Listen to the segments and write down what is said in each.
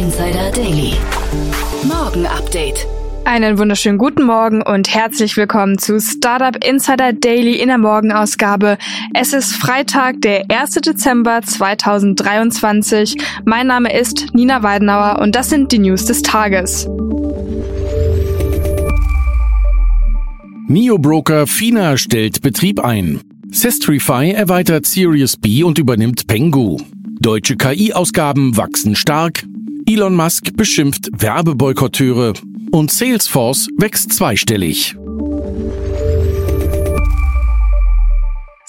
Insider Daily. Morgen Update. Einen wunderschönen guten Morgen und herzlich willkommen zu Startup Insider Daily in der Morgenausgabe. Es ist Freitag, der 1. Dezember 2023. Mein Name ist Nina Weidenauer und das sind die News des Tages. Neobroker Fina stellt Betrieb ein. Sestrify erweitert Sirius B und übernimmt Pengu. Deutsche KI-Ausgaben wachsen stark. Elon Musk beschimpft Werbeboykotteure und Salesforce wächst zweistellig.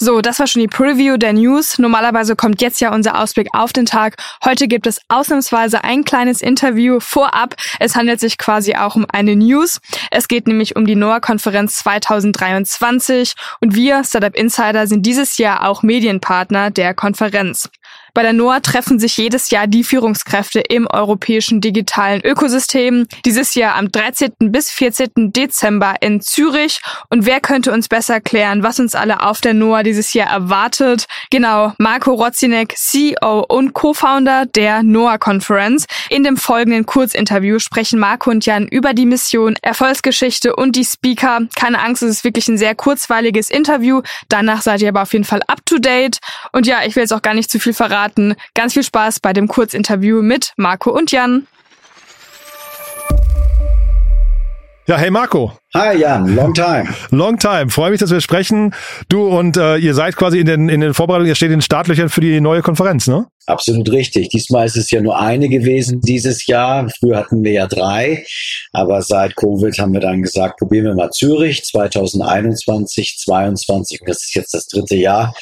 So, das war schon die Preview der News. Normalerweise kommt jetzt ja unser Ausblick auf den Tag. Heute gibt es ausnahmsweise ein kleines Interview vorab. Es handelt sich quasi auch um eine News. Es geht nämlich um die NOAA-Konferenz 2023 und wir, Startup Insider, sind dieses Jahr auch Medienpartner der Konferenz. Bei der NOAA treffen sich jedes Jahr die Führungskräfte im europäischen digitalen Ökosystem. Dieses Jahr am 13. bis 14. Dezember in Zürich. Und wer könnte uns besser klären, was uns alle auf der NOAA dieses Jahr erwartet? Genau, Marco Rozinek, CEO und Co-Founder der NOAA Conference. In dem folgenden Kurzinterview sprechen Marco und Jan über die Mission, Erfolgsgeschichte und die Speaker. Keine Angst, es ist wirklich ein sehr kurzweiliges Interview. Danach seid ihr aber auf jeden Fall up to date. Und ja, ich will jetzt auch gar nicht zu viel verraten verraten. Ganz viel Spaß bei dem Kurzinterview mit Marco und Jan. Ja, hey Marco. Hi Jan, long time. Long time. Freue mich, dass wir sprechen. Du und äh, ihr seid quasi in den, in den Vorbereitungen, ihr steht in den Startlöchern für die neue Konferenz, ne? Absolut richtig. Diesmal ist es ja nur eine gewesen dieses Jahr. Früher hatten wir ja drei. Aber seit Covid haben wir dann gesagt, probieren wir mal Zürich 2021, 2022. Das ist jetzt das dritte Jahr.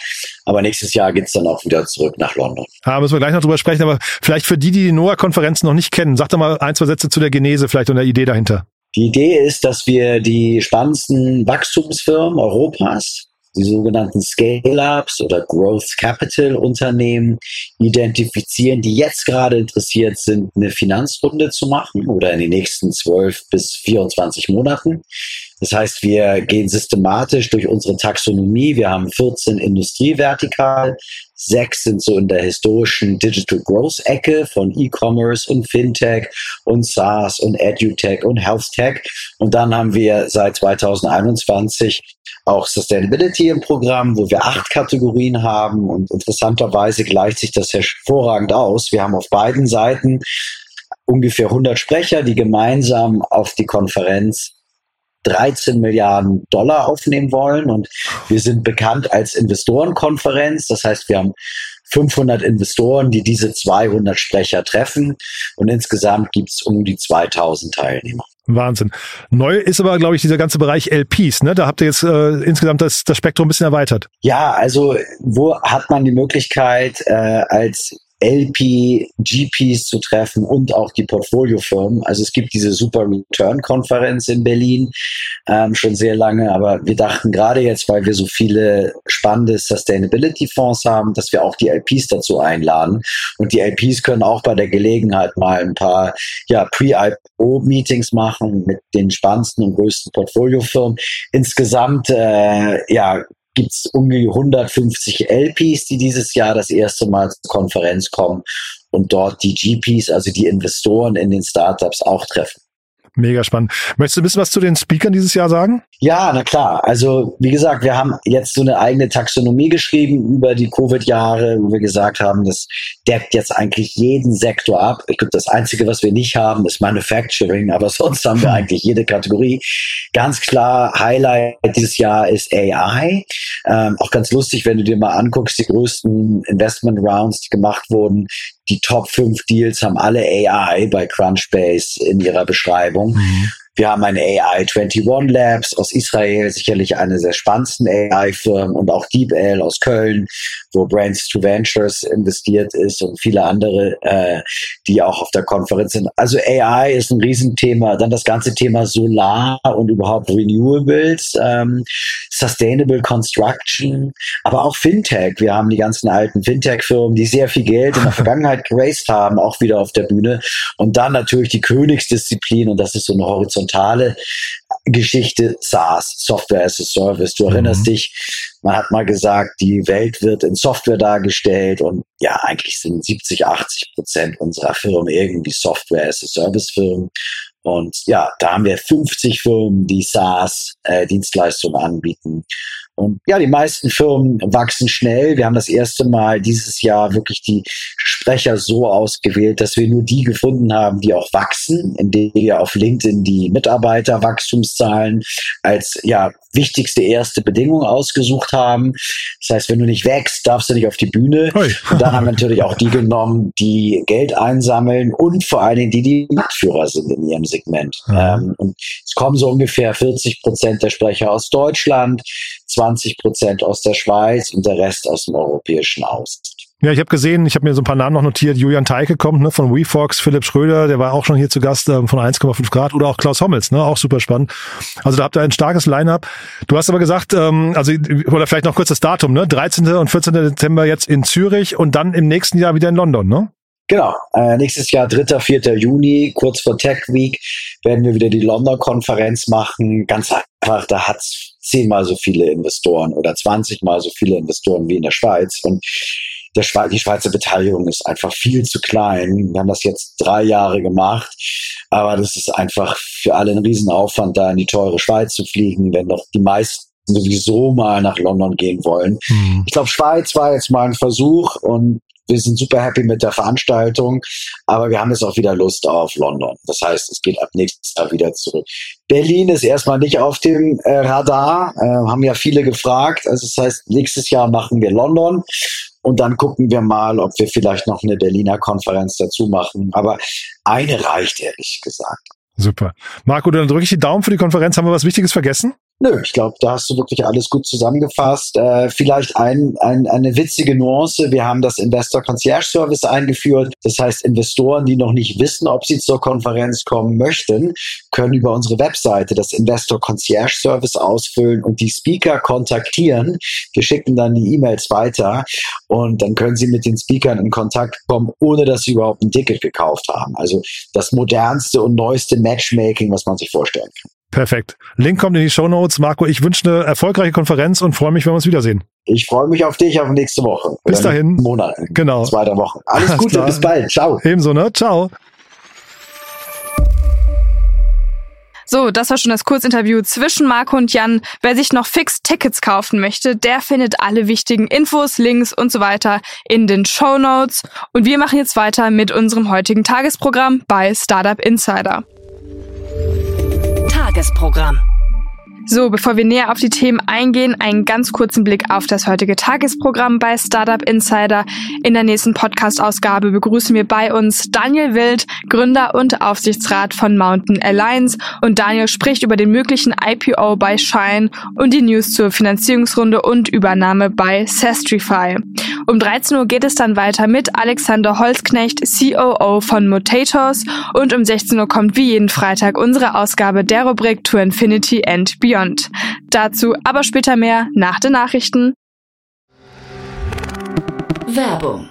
Aber nächstes Jahr geht's dann auch wieder zurück nach London. Ja, müssen wir gleich noch drüber sprechen. Aber vielleicht für die, die die NOAA-Konferenz noch nicht kennen, sag doch mal ein, zwei Sätze zu der Genese vielleicht und der Idee dahinter. Die Idee ist, dass wir die spannendsten Wachstumsfirmen Europas, die sogenannten Scale-Ups oder Growth Capital Unternehmen identifizieren, die jetzt gerade interessiert sind, eine Finanzrunde zu machen oder in den nächsten 12 bis 24 Monaten. Das heißt, wir gehen systematisch durch unsere Taxonomie. Wir haben 14 Industrievertikal. Sechs sind so in der historischen Digital Growth Ecke von E-Commerce und Fintech und SaaS und EduTech und HealthTech. Und dann haben wir seit 2021 auch Sustainability im Programm, wo wir acht Kategorien haben. Und interessanterweise gleicht sich das hervorragend aus. Wir haben auf beiden Seiten ungefähr 100 Sprecher, die gemeinsam auf die Konferenz 13 Milliarden Dollar aufnehmen wollen. Und wir sind bekannt als Investorenkonferenz. Das heißt, wir haben 500 Investoren, die diese 200 Sprecher treffen. Und insgesamt gibt es um die 2000 Teilnehmer. Wahnsinn. Neu ist aber, glaube ich, dieser ganze Bereich LPs. Ne? Da habt ihr jetzt äh, insgesamt das, das Spektrum ein bisschen erweitert. Ja, also wo hat man die Möglichkeit, äh, als LP, GPs zu treffen und auch die Portfoliofirmen. Also es gibt diese Super Return Konferenz in Berlin ähm, schon sehr lange, aber wir dachten gerade jetzt, weil wir so viele spannende Sustainability Fonds haben, dass wir auch die LPs dazu einladen und die LPs können auch bei der Gelegenheit mal ein paar ja, Pre-IPO Meetings machen mit den spannendsten und größten Portfoliofirmen. Insgesamt äh, ja gibt es um die 150 LPs, die dieses Jahr das erste Mal zur Konferenz kommen und dort die GPs, also die Investoren in den Startups auch treffen. Mega spannend. Möchtest du ein bisschen was zu den Speakern dieses Jahr sagen? Ja, na klar. Also wie gesagt, wir haben jetzt so eine eigene Taxonomie geschrieben über die Covid-Jahre, wo wir gesagt haben, das deckt jetzt eigentlich jeden Sektor ab. Ich glaube, das Einzige, was wir nicht haben, ist Manufacturing, aber sonst haben wir eigentlich jede Kategorie. Ganz klar, Highlight dieses Jahr ist AI. Ähm, auch ganz lustig, wenn du dir mal anguckst, die größten Investment Rounds, die gemacht wurden, die Top 5 Deals haben alle AI bei Crunchbase in ihrer Beschreibung. Mhm. Wir haben ein AI 21 Labs aus Israel, sicherlich eine der spannendsten AI-Firmen und auch DeepL aus Köln, wo Brains to Ventures investiert ist und viele andere, äh, die auch auf der Konferenz sind. Also AI ist ein Riesenthema. Dann das ganze Thema Solar und überhaupt Renewables, ähm, Sustainable Construction, aber auch Fintech. Wir haben die ganzen alten Fintech-Firmen, die sehr viel Geld in der Vergangenheit geraced haben, auch wieder auf der Bühne. Und dann natürlich die Königsdisziplin, und das ist so eine horizontale Geschichte, SaaS, Software as a Service. Du erinnerst mhm. dich, man hat mal gesagt, die Welt wird in Software dargestellt und ja, eigentlich sind 70, 80 Prozent unserer Firmen irgendwie Software as a Service Firmen. Und ja, da haben wir 50 Firmen, die SaaS-Dienstleistungen äh, anbieten. Und ja, die meisten Firmen wachsen schnell. Wir haben das erste Mal dieses Jahr wirklich die Sprecher so ausgewählt, dass wir nur die gefunden haben, die auch wachsen, indem wir auf LinkedIn die Mitarbeiterwachstumszahlen als ja wichtigste erste Bedingung ausgesucht haben. Das heißt, wenn du nicht wächst, darfst du nicht auf die Bühne. Und dann haben wir natürlich auch die genommen, die Geld einsammeln und vor allen Dingen die, die Marktführer sind in ihrem Segment. Mhm. und es kommen so ungefähr 40 Prozent der Sprecher aus Deutschland, 20 Prozent aus der Schweiz und der Rest aus dem europäischen Ausland. Ja, ich habe gesehen, ich habe mir so ein paar Namen noch notiert. Julian Teike kommt ne, von WeFox, Philipp Schröder, der war auch schon hier zu Gast ähm, von 1,5 Grad oder auch Klaus Hommels, ne, auch super spannend. Also da habt ihr ein starkes Line-up. Du hast aber gesagt, ähm, also oder vielleicht noch kurz das Datum, ne, 13. und 14. Dezember jetzt in Zürich und dann im nächsten Jahr wieder in London, ne? Genau, äh, nächstes Jahr 3., 4. Juni, kurz vor Tech Week, werden wir wieder die London-Konferenz machen. Ganz einfach, da hat's zehnmal so viele Investoren oder 20 mal so viele Investoren wie in der Schweiz. Und der Schwe die Schweizer Beteiligung ist einfach viel zu klein. Wir haben das jetzt drei Jahre gemacht, aber das ist einfach für alle ein Riesenaufwand, da in die teure Schweiz zu fliegen, wenn doch die meisten sowieso mal nach London gehen wollen. Mhm. Ich glaube, Schweiz war jetzt mal ein Versuch und wir sind super happy mit der Veranstaltung, aber wir haben jetzt auch wieder Lust auf London. Das heißt, es geht ab nächstes Jahr wieder zurück. Berlin ist erstmal nicht auf dem äh, Radar, äh, haben ja viele gefragt. Also das heißt, nächstes Jahr machen wir London und dann gucken wir mal, ob wir vielleicht noch eine Berliner Konferenz dazu machen. Aber eine reicht ehrlich gesagt. Super. Marco, dann drücke ich die Daumen für die Konferenz. Haben wir was Wichtiges vergessen? Nö, ich glaube, da hast du wirklich alles gut zusammengefasst. Äh, vielleicht ein, ein, eine witzige Nuance. Wir haben das Investor Concierge Service eingeführt. Das heißt, Investoren, die noch nicht wissen, ob sie zur Konferenz kommen möchten, können über unsere Webseite das Investor Concierge Service ausfüllen und die Speaker kontaktieren. Wir schicken dann die E-Mails weiter und dann können sie mit den Speakern in Kontakt kommen, ohne dass sie überhaupt ein Ticket gekauft haben. Also das modernste und neueste Matchmaking, was man sich vorstellen kann. Perfekt. Link kommt in die Show Notes. Marco, ich wünsche eine erfolgreiche Konferenz und freue mich, wenn wir uns wiedersehen. Ich freue mich auf dich auf nächste Woche. Bis dahin. Monat. Genau. Zweiter Woche. Alles, Alles Gute, klar. bis bald. Ciao. Ebenso, ne? Ciao. So, das war schon das Kurzinterview zwischen Marco und Jan. Wer sich noch fix Tickets kaufen möchte, der findet alle wichtigen Infos, Links und so weiter in den Show Notes. Und wir machen jetzt weiter mit unserem heutigen Tagesprogramm bei Startup Insider. Tagesprogramm. So, bevor wir näher auf die Themen eingehen, einen ganz kurzen Blick auf das heutige Tagesprogramm bei Startup Insider. In der nächsten Podcast-Ausgabe begrüßen wir bei uns Daniel Wild, Gründer und Aufsichtsrat von Mountain Alliance. Und Daniel spricht über den möglichen IPO bei Shine und die News zur Finanzierungsrunde und Übernahme bei Sestrify. Um 13 Uhr geht es dann weiter mit Alexander Holzknecht, COO von Motators. Und um 16 Uhr kommt wie jeden Freitag unsere Ausgabe der Rubrik To Infinity and Beyond. Beyond. Dazu aber später mehr nach den Nachrichten. Werbung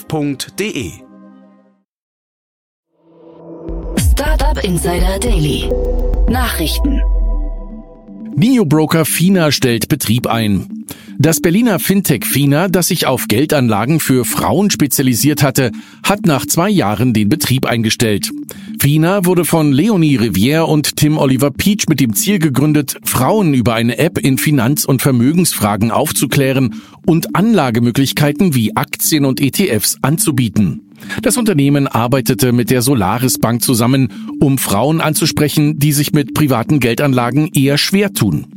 f.de. Startup Insider Daily. Nachrichten. Neobroker Fina stellt Betrieb ein. Das Berliner Fintech Fina, das sich auf Geldanlagen für Frauen spezialisiert hatte, hat nach zwei Jahren den Betrieb eingestellt. Fina wurde von Leonie Rivière und Tim Oliver Peach mit dem Ziel gegründet, Frauen über eine App in Finanz- und Vermögensfragen aufzuklären und Anlagemöglichkeiten wie Aktien und ETFs anzubieten. Das Unternehmen arbeitete mit der Solaris Bank zusammen, um Frauen anzusprechen, die sich mit privaten Geldanlagen eher schwer tun.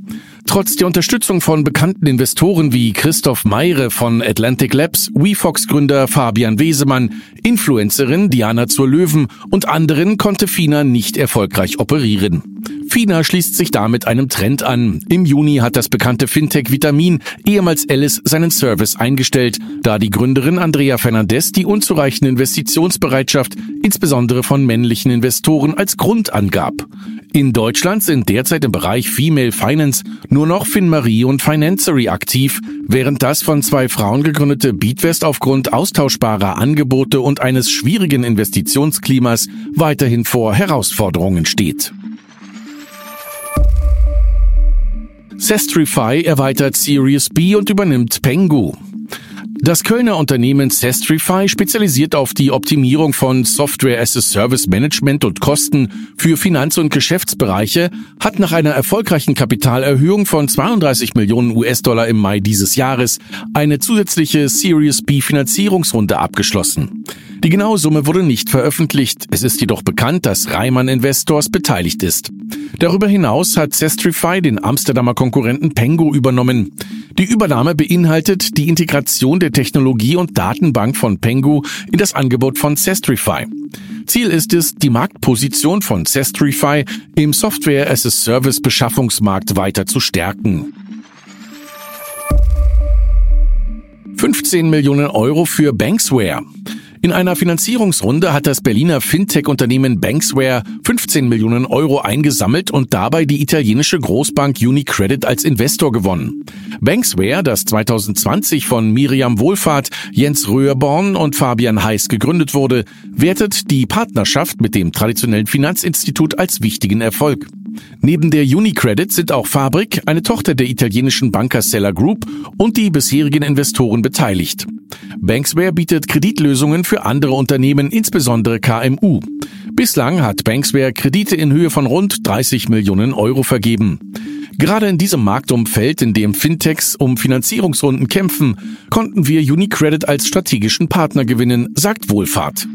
Trotz der Unterstützung von bekannten Investoren wie Christoph Meire von Atlantic Labs, WeFox-Gründer Fabian Wesemann, Influencerin Diana zur Löwen und anderen konnte Fina nicht erfolgreich operieren. Fina schließt sich damit einem Trend an. Im Juni hat das bekannte Fintech Vitamin, ehemals Alice, seinen Service eingestellt, da die Gründerin Andrea Fernandez die unzureichende Investitionsbereitschaft, insbesondere von männlichen Investoren, als Grund angab. In Deutschland sind derzeit im Bereich Female Finance nur noch FinMarie und Financery aktiv, während das von zwei Frauen gegründete Beatwest aufgrund austauschbarer Angebote und eines schwierigen Investitionsklimas weiterhin vor Herausforderungen steht. Sestrify erweitert Series B und übernimmt Pengu. Das Kölner Unternehmen Sestrify spezialisiert auf die Optimierung von Software as a Service Management und Kosten für Finanz- und Geschäftsbereiche, hat nach einer erfolgreichen Kapitalerhöhung von 32 Millionen US-Dollar im Mai dieses Jahres eine zusätzliche Series B Finanzierungsrunde abgeschlossen. Die genaue Summe wurde nicht veröffentlicht. Es ist jedoch bekannt, dass Reimann Investors beteiligt ist. Darüber hinaus hat Sestrify den Amsterdamer Konkurrenten Pengo übernommen. Die Übernahme beinhaltet die Integration der Technologie und Datenbank von Pengu in das Angebot von Sestrify. Ziel ist es, die Marktposition von Sestrify im Software as a Service Beschaffungsmarkt weiter zu stärken. 15 Millionen Euro für Banksware. In einer Finanzierungsrunde hat das Berliner Fintech-Unternehmen Banksware 15 Millionen Euro eingesammelt und dabei die italienische Großbank UniCredit als Investor gewonnen. Banksware, das 2020 von Miriam Wohlfahrt, Jens Röhrborn und Fabian Heiß gegründet wurde, wertet die Partnerschaft mit dem traditionellen Finanzinstitut als wichtigen Erfolg. Neben der UniCredit sind auch Fabrik, eine Tochter der italienischen Banker Seller Group und die bisherigen Investoren beteiligt. Banksware bietet Kreditlösungen für andere Unternehmen, insbesondere KMU. Bislang hat Banksware Kredite in Höhe von rund 30 Millionen Euro vergeben. Gerade in diesem Marktumfeld, in dem Fintechs um Finanzierungsrunden kämpfen, konnten wir UniCredit als strategischen Partner gewinnen, sagt Wohlfahrt.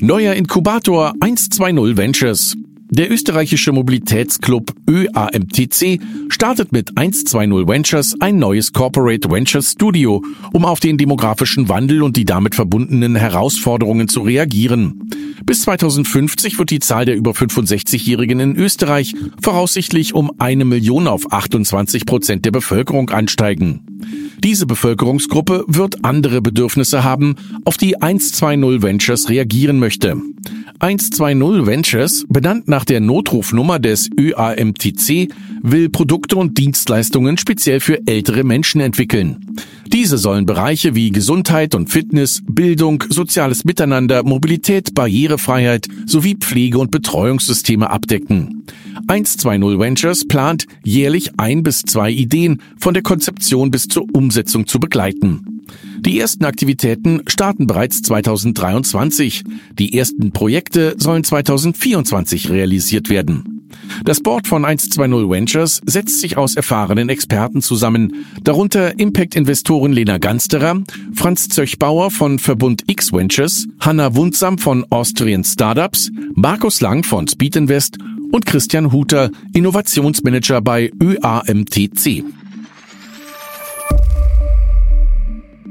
Neuer Inkubator 120 Ventures. Der österreichische Mobilitätsclub ÖAMTC startet mit 120 Ventures ein neues Corporate Ventures Studio, um auf den demografischen Wandel und die damit verbundenen Herausforderungen zu reagieren. Bis 2050 wird die Zahl der über 65-Jährigen in Österreich voraussichtlich um eine Million auf 28 Prozent der Bevölkerung ansteigen. Diese Bevölkerungsgruppe wird andere Bedürfnisse haben, auf die 120 Ventures reagieren möchte. 120 Ventures, benannt nach der Notrufnummer des ÖAMTC, will Produkte und Dienstleistungen speziell für ältere Menschen entwickeln. Diese sollen Bereiche wie Gesundheit und Fitness, Bildung, soziales Miteinander, Mobilität, Barrierefreiheit sowie Pflege- und Betreuungssysteme abdecken. 120 Ventures plant, jährlich ein bis zwei Ideen von der Konzeption bis zur Umsetzung zu begleiten. Die ersten Aktivitäten starten bereits 2023. Die ersten Projekte sollen 2024 realisiert werden. Das Board von 120 Ventures setzt sich aus erfahrenen Experten zusammen, darunter Impact-Investoren Lena Gansterer, Franz Zöchbauer von Verbund X Ventures, Hanna Wundsam von Austrian Startups, Markus Lang von Speed Invest und Christian Huter, Innovationsmanager bei ÖAMTC.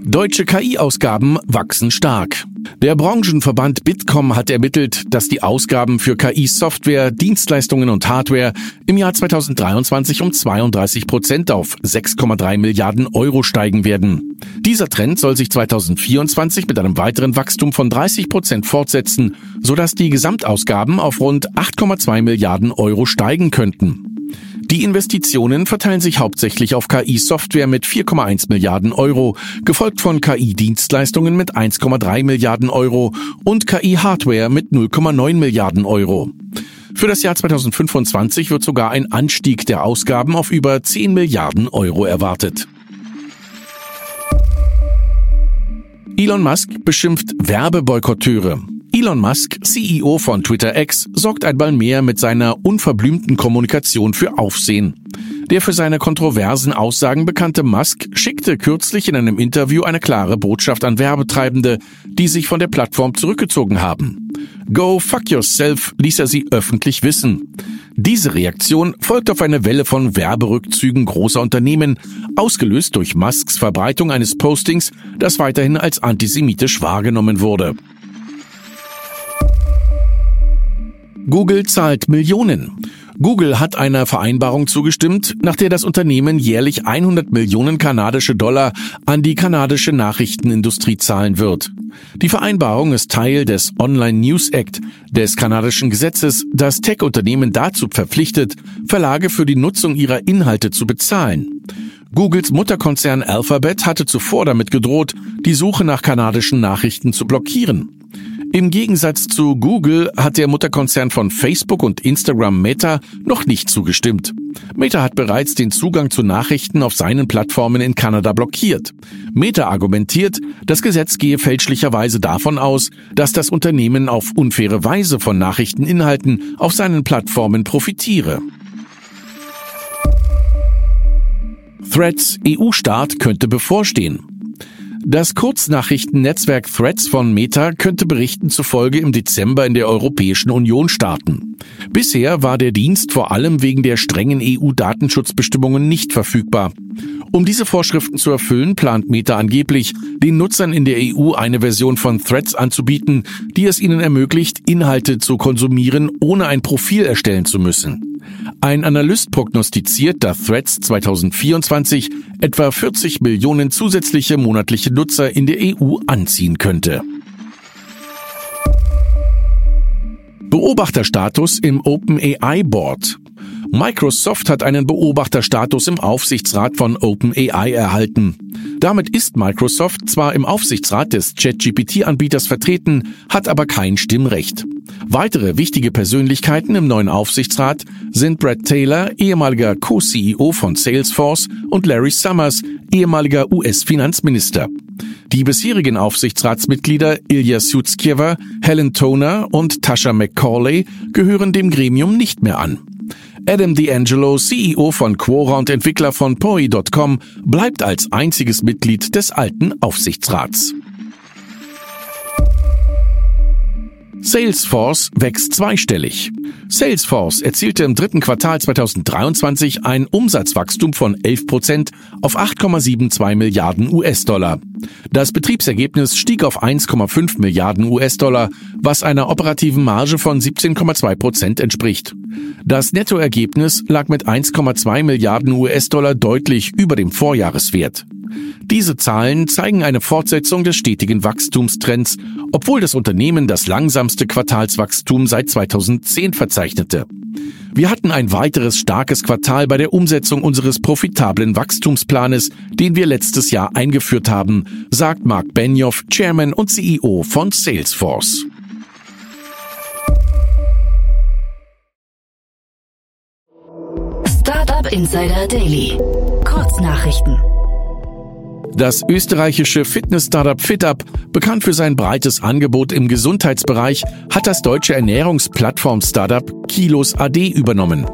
Deutsche KI-Ausgaben wachsen stark. Der Branchenverband Bitkom hat ermittelt, dass die Ausgaben für KI-Software, Dienstleistungen und Hardware im Jahr 2023 um 32 Prozent auf 6,3 Milliarden Euro steigen werden. Dieser Trend soll sich 2024 mit einem weiteren Wachstum von 30 Prozent fortsetzen, sodass die Gesamtausgaben auf rund 8,2 Milliarden Euro steigen könnten. Die Investitionen verteilen sich hauptsächlich auf KI-Software mit 4,1 Milliarden Euro, gefolgt von KI-Dienstleistungen mit 1,3 Milliarden Euro und KI-Hardware mit 0,9 Milliarden Euro. Für das Jahr 2025 wird sogar ein Anstieg der Ausgaben auf über 10 Milliarden Euro erwartet. Elon Musk beschimpft Werbeboykotteure. Elon Musk, CEO von Twitter X, sorgt einmal mehr mit seiner unverblümten Kommunikation für Aufsehen. Der für seine kontroversen Aussagen bekannte Musk schickte kürzlich in einem Interview eine klare Botschaft an Werbetreibende, die sich von der Plattform zurückgezogen haben. Go fuck yourself ließ er sie öffentlich wissen. Diese Reaktion folgt auf eine Welle von Werberückzügen großer Unternehmen, ausgelöst durch Musks Verbreitung eines Postings, das weiterhin als antisemitisch wahrgenommen wurde. Google zahlt Millionen. Google hat einer Vereinbarung zugestimmt, nach der das Unternehmen jährlich 100 Millionen kanadische Dollar an die kanadische Nachrichtenindustrie zahlen wird. Die Vereinbarung ist Teil des Online News Act, des kanadischen Gesetzes, das Tech-Unternehmen dazu verpflichtet, Verlage für die Nutzung ihrer Inhalte zu bezahlen. Googles Mutterkonzern Alphabet hatte zuvor damit gedroht, die Suche nach kanadischen Nachrichten zu blockieren. Im Gegensatz zu Google hat der Mutterkonzern von Facebook und Instagram Meta noch nicht zugestimmt. Meta hat bereits den Zugang zu Nachrichten auf seinen Plattformen in Kanada blockiert. Meta argumentiert, das Gesetz gehe fälschlicherweise davon aus, dass das Unternehmen auf unfaire Weise von Nachrichteninhalten auf seinen Plattformen profitiere. Threads EU-Start könnte bevorstehen. Das Kurznachrichtennetzwerk Threads von Meta könnte Berichten zufolge im Dezember in der Europäischen Union starten. Bisher war der Dienst vor allem wegen der strengen EU-Datenschutzbestimmungen nicht verfügbar. Um diese Vorschriften zu erfüllen, plant Meta angeblich, den Nutzern in der EU eine Version von Threads anzubieten, die es ihnen ermöglicht, Inhalte zu konsumieren, ohne ein Profil erstellen zu müssen. Ein Analyst prognostiziert, dass Threads 2024 etwa 40 Millionen zusätzliche monatliche Nutzer in der EU anziehen könnte. Beobachterstatus im OpenAI Board. Microsoft hat einen Beobachterstatus im Aufsichtsrat von OpenAI erhalten. Damit ist Microsoft zwar im Aufsichtsrat des ChatGPT-Anbieters vertreten, hat aber kein Stimmrecht. Weitere wichtige Persönlichkeiten im neuen Aufsichtsrat sind Brad Taylor, ehemaliger Co-CEO von Salesforce, und Larry Summers, ehemaliger US-Finanzminister. Die bisherigen Aufsichtsratsmitglieder Ilya Sutskever, Helen Toner und Tasha McCauley gehören dem Gremium nicht mehr an. Adam D'Angelo, CEO von Quora und Entwickler von Poi.com, bleibt als einziges Mitglied des alten Aufsichtsrats. Salesforce wächst zweistellig. Salesforce erzielte im dritten Quartal 2023 ein Umsatzwachstum von 11 Prozent auf 8,72 Milliarden US-Dollar. Das Betriebsergebnis stieg auf 1,5 Milliarden US-Dollar, was einer operativen Marge von 17,2 Prozent entspricht. Das Nettoergebnis lag mit 1,2 Milliarden US-Dollar deutlich über dem Vorjahreswert. Diese Zahlen zeigen eine Fortsetzung des stetigen Wachstumstrends, obwohl das Unternehmen das langsamste Quartalswachstum seit 2010 verzeichnete. Wir hatten ein weiteres starkes Quartal bei der Umsetzung unseres profitablen Wachstumsplanes, den wir letztes Jahr eingeführt haben, sagt Mark Benioff, Chairman und CEO von Salesforce. Startup Insider Daily. Kurznachrichten. Das österreichische Fitness-Startup FitUp, bekannt für sein breites Angebot im Gesundheitsbereich, hat das deutsche Ernährungsplattform-Startup Kilos AD übernommen.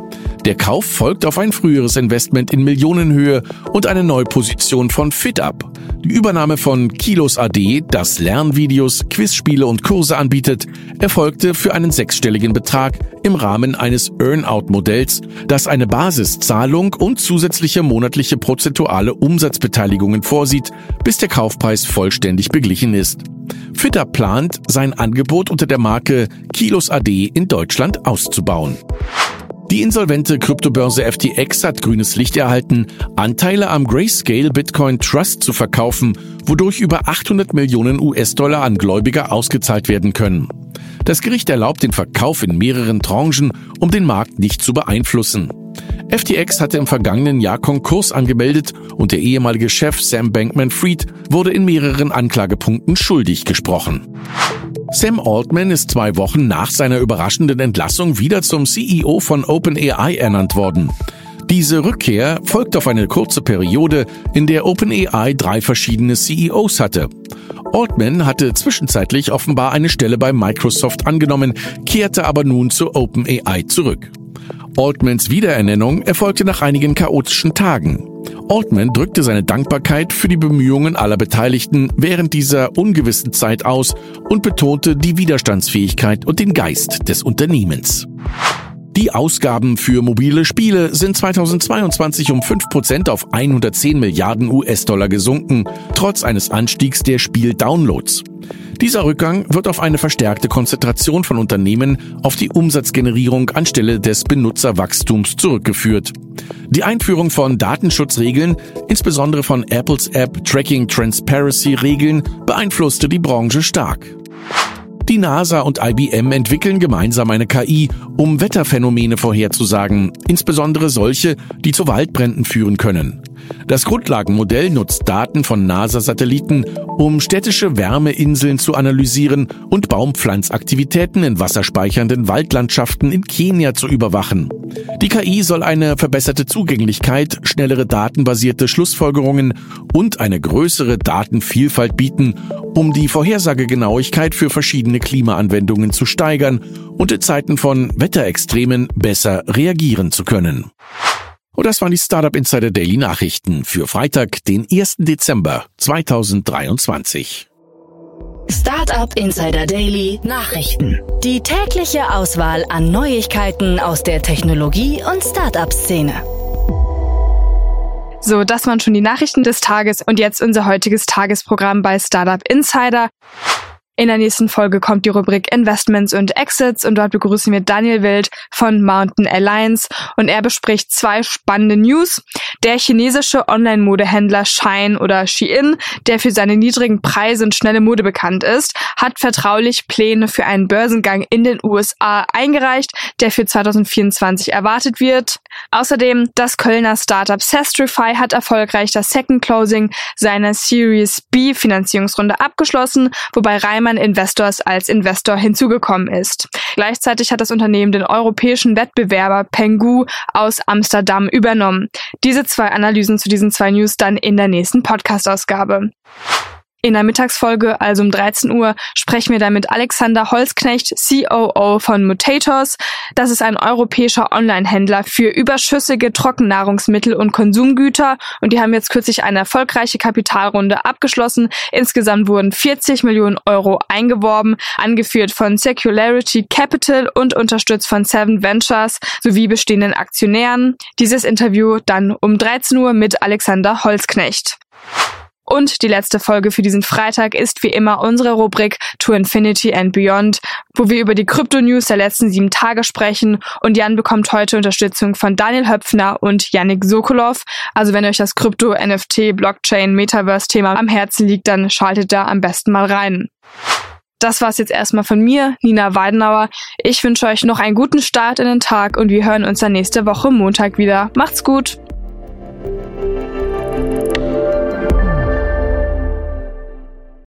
Der Kauf folgt auf ein früheres Investment in Millionenhöhe und eine Neuposition von FitUp. Die Übernahme von Kilos AD, das Lernvideos, Quizspiele und Kurse anbietet, erfolgte für einen sechsstelligen Betrag im Rahmen eines Earnout-Modells, das eine Basiszahlung und zusätzliche monatliche prozentuale Umsatzbeteiligungen vorsieht, bis der Kaufpreis vollständig beglichen ist. FitUp plant, sein Angebot unter der Marke Kilos AD in Deutschland auszubauen. Die insolvente Kryptobörse FTX hat grünes Licht erhalten, Anteile am Grayscale Bitcoin Trust zu verkaufen, wodurch über 800 Millionen US-Dollar an Gläubiger ausgezahlt werden können. Das Gericht erlaubt den Verkauf in mehreren Tranchen, um den Markt nicht zu beeinflussen. FTX hatte im vergangenen Jahr Konkurs angemeldet und der ehemalige Chef Sam Bankman-Fried wurde in mehreren Anklagepunkten schuldig gesprochen. Sam Altman ist zwei Wochen nach seiner überraschenden Entlassung wieder zum CEO von OpenAI ernannt worden. Diese Rückkehr folgt auf eine kurze Periode, in der OpenAI drei verschiedene CEOs hatte. Altman hatte zwischenzeitlich offenbar eine Stelle bei Microsoft angenommen, kehrte aber nun zu OpenAI zurück. Altmans Wiederernennung erfolgte nach einigen chaotischen Tagen. Altman drückte seine Dankbarkeit für die Bemühungen aller Beteiligten während dieser ungewissen Zeit aus und betonte die Widerstandsfähigkeit und den Geist des Unternehmens. Die Ausgaben für mobile Spiele sind 2022 um 5% auf 110 Milliarden US-Dollar gesunken, trotz eines Anstiegs der Spiel-Downloads. Dieser Rückgang wird auf eine verstärkte Konzentration von Unternehmen auf die Umsatzgenerierung anstelle des Benutzerwachstums zurückgeführt. Die Einführung von Datenschutzregeln, insbesondere von Apples App Tracking Transparency Regeln, beeinflusste die Branche stark. Die NASA und IBM entwickeln gemeinsam eine KI, um Wetterphänomene vorherzusagen, insbesondere solche, die zu Waldbränden führen können. Das Grundlagenmodell nutzt Daten von NASA-Satelliten, um städtische Wärmeinseln zu analysieren und Baumpflanzaktivitäten in wasserspeichernden Waldlandschaften in Kenia zu überwachen. Die KI soll eine verbesserte Zugänglichkeit, schnellere datenbasierte Schlussfolgerungen und eine größere Datenvielfalt bieten, um die Vorhersagegenauigkeit für verschiedene Klimaanwendungen zu steigern und in Zeiten von Wetterextremen besser reagieren zu können. Und das waren die Startup Insider Daily Nachrichten für Freitag, den 1. Dezember 2023. Startup Insider Daily Nachrichten. Die tägliche Auswahl an Neuigkeiten aus der Technologie- und Startup-Szene. So, das waren schon die Nachrichten des Tages und jetzt unser heutiges Tagesprogramm bei Startup Insider. In der nächsten Folge kommt die Rubrik Investments und Exits und dort begrüßen wir Daniel Wild von Mountain Alliance und er bespricht zwei spannende News. Der chinesische Online-Modehändler Shine oder Shein, der für seine niedrigen Preise und schnelle Mode bekannt ist, hat vertraulich Pläne für einen Börsengang in den USA eingereicht, der für 2024 erwartet wird. Außerdem das Kölner Startup Sestrify hat erfolgreich das Second Closing seiner Series B Finanzierungsrunde abgeschlossen, wobei Reimer German Investors als Investor hinzugekommen ist. Gleichzeitig hat das Unternehmen den europäischen Wettbewerber Pengu aus Amsterdam übernommen. Diese zwei Analysen zu diesen zwei News dann in der nächsten Podcast-Ausgabe. In der Mittagsfolge, also um 13 Uhr, sprechen wir dann mit Alexander Holzknecht, COO von Mutators. Das ist ein europäischer Online-Händler für überschüssige Trockennahrungsmittel und Konsumgüter und die haben jetzt kürzlich eine erfolgreiche Kapitalrunde abgeschlossen. Insgesamt wurden 40 Millionen Euro eingeworben, angeführt von Secularity Capital und unterstützt von Seven Ventures sowie bestehenden Aktionären. Dieses Interview dann um 13 Uhr mit Alexander Holzknecht. Und die letzte Folge für diesen Freitag ist wie immer unsere Rubrik To Infinity and Beyond, wo wir über die Krypto-News der letzten sieben Tage sprechen. Und Jan bekommt heute Unterstützung von Daniel Höpfner und Yannick Sokolov. Also wenn euch das Krypto, NFT, Blockchain, Metaverse-Thema am Herzen liegt, dann schaltet da am besten mal rein. Das war's jetzt erstmal von mir, Nina Weidenauer. Ich wünsche euch noch einen guten Start in den Tag und wir hören uns dann nächste Woche Montag wieder. Macht's gut!